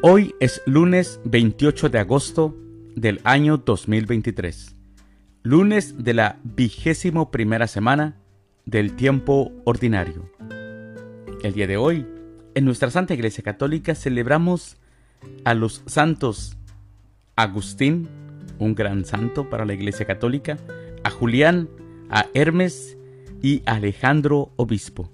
Hoy es lunes 28 de agosto del año 2023, lunes de la vigésimo primera semana del tiempo ordinario. El día de hoy, en nuestra Santa Iglesia Católica celebramos a los santos Agustín, un gran santo para la Iglesia Católica, a Julián, a Hermes y a Alejandro Obispo.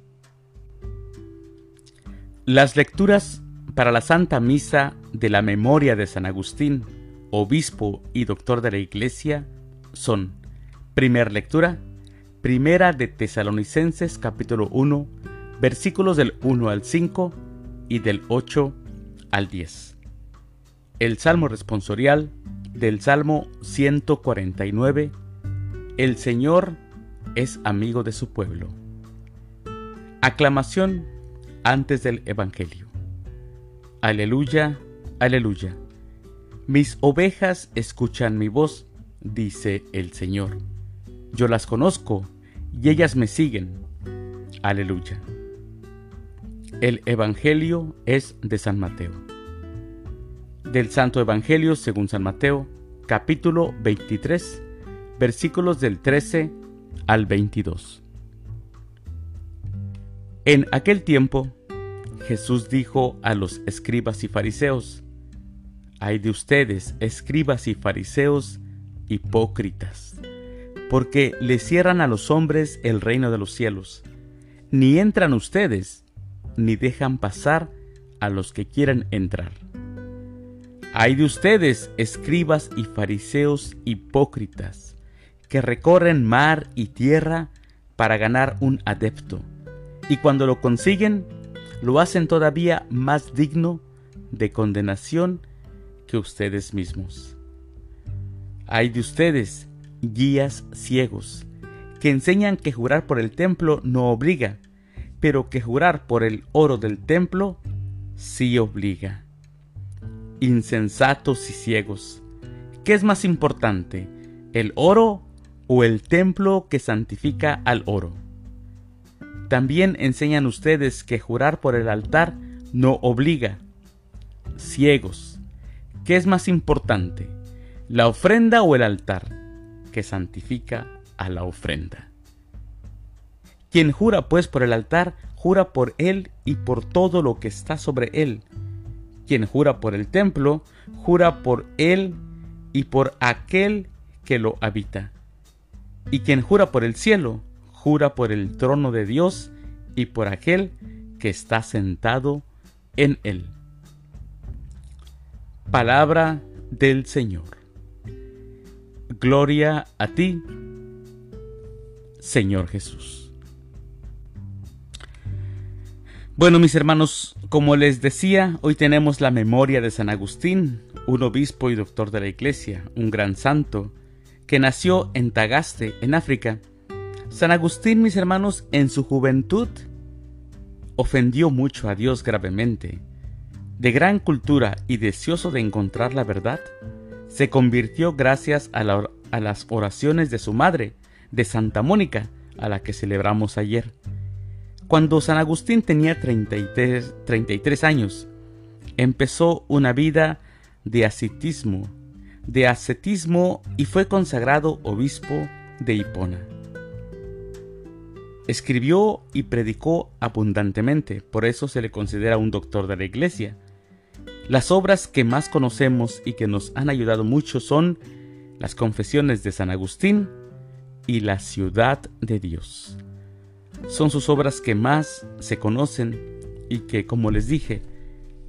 Las lecturas para la Santa Misa de la memoria de San Agustín, obispo y doctor de la Iglesia, son, primera lectura, primera de Tesalonicenses capítulo 1, versículos del 1 al 5 y del 8 al 10. El Salmo responsorial del Salmo 149, El Señor es amigo de su pueblo. Aclamación antes del Evangelio. Aleluya, aleluya. Mis ovejas escuchan mi voz, dice el Señor. Yo las conozco y ellas me siguen. Aleluya. El Evangelio es de San Mateo. Del Santo Evangelio según San Mateo, capítulo 23, versículos del 13 al 22. En aquel tiempo, Jesús dijo a los escribas y fariseos, Hay de ustedes, escribas y fariseos, hipócritas, porque le cierran a los hombres el reino de los cielos. Ni entran ustedes, ni dejan pasar a los que quieren entrar. Hay de ustedes, escribas y fariseos hipócritas, que recorren mar y tierra para ganar un adepto, y cuando lo consiguen, lo hacen todavía más digno de condenación que ustedes mismos. Hay de ustedes, guías ciegos, que enseñan que jurar por el templo no obliga, pero que jurar por el oro del templo sí obliga. Insensatos y ciegos, ¿qué es más importante, el oro o el templo que santifica al oro? También enseñan ustedes que jurar por el altar no obliga. Ciegos, ¿qué es más importante, la ofrenda o el altar que santifica a la ofrenda? Quien jura pues por el altar, jura por él y por todo lo que está sobre él. Quien jura por el templo, jura por él y por aquel que lo habita. Y quien jura por el cielo, jura por el trono de Dios y por aquel que está sentado en él. Palabra del Señor. Gloria a ti, Señor Jesús. Bueno, mis hermanos, como les decía, hoy tenemos la memoria de San Agustín, un obispo y doctor de la Iglesia, un gran santo, que nació en Tagaste, en África, San Agustín, mis hermanos, en su juventud ofendió mucho a Dios gravemente. De gran cultura y deseoso de encontrar la verdad, se convirtió gracias a, las oraciones de su madre, de Santa Mónica, a la que celebramos ayer. Cuando San Agustín tenía 33, 33 años, empezó una vida de ascetismo, de ascetismo y fue consagrado obispo de Hipona. Escribió y predicó abundantemente, por eso se le considera un doctor de la Iglesia. Las obras que más conocemos y que nos han ayudado mucho son las confesiones de San Agustín y la ciudad de Dios. Son sus obras que más se conocen y que, como les dije,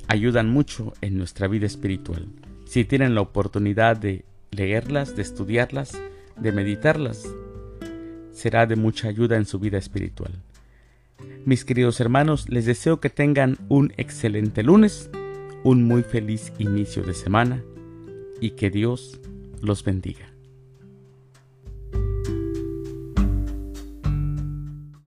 ayudan mucho en nuestra vida espiritual. Si tienen la oportunidad de leerlas, de estudiarlas, de meditarlas, será de mucha ayuda en su vida espiritual. Mis queridos hermanos, les deseo que tengan un excelente lunes, un muy feliz inicio de semana y que Dios los bendiga.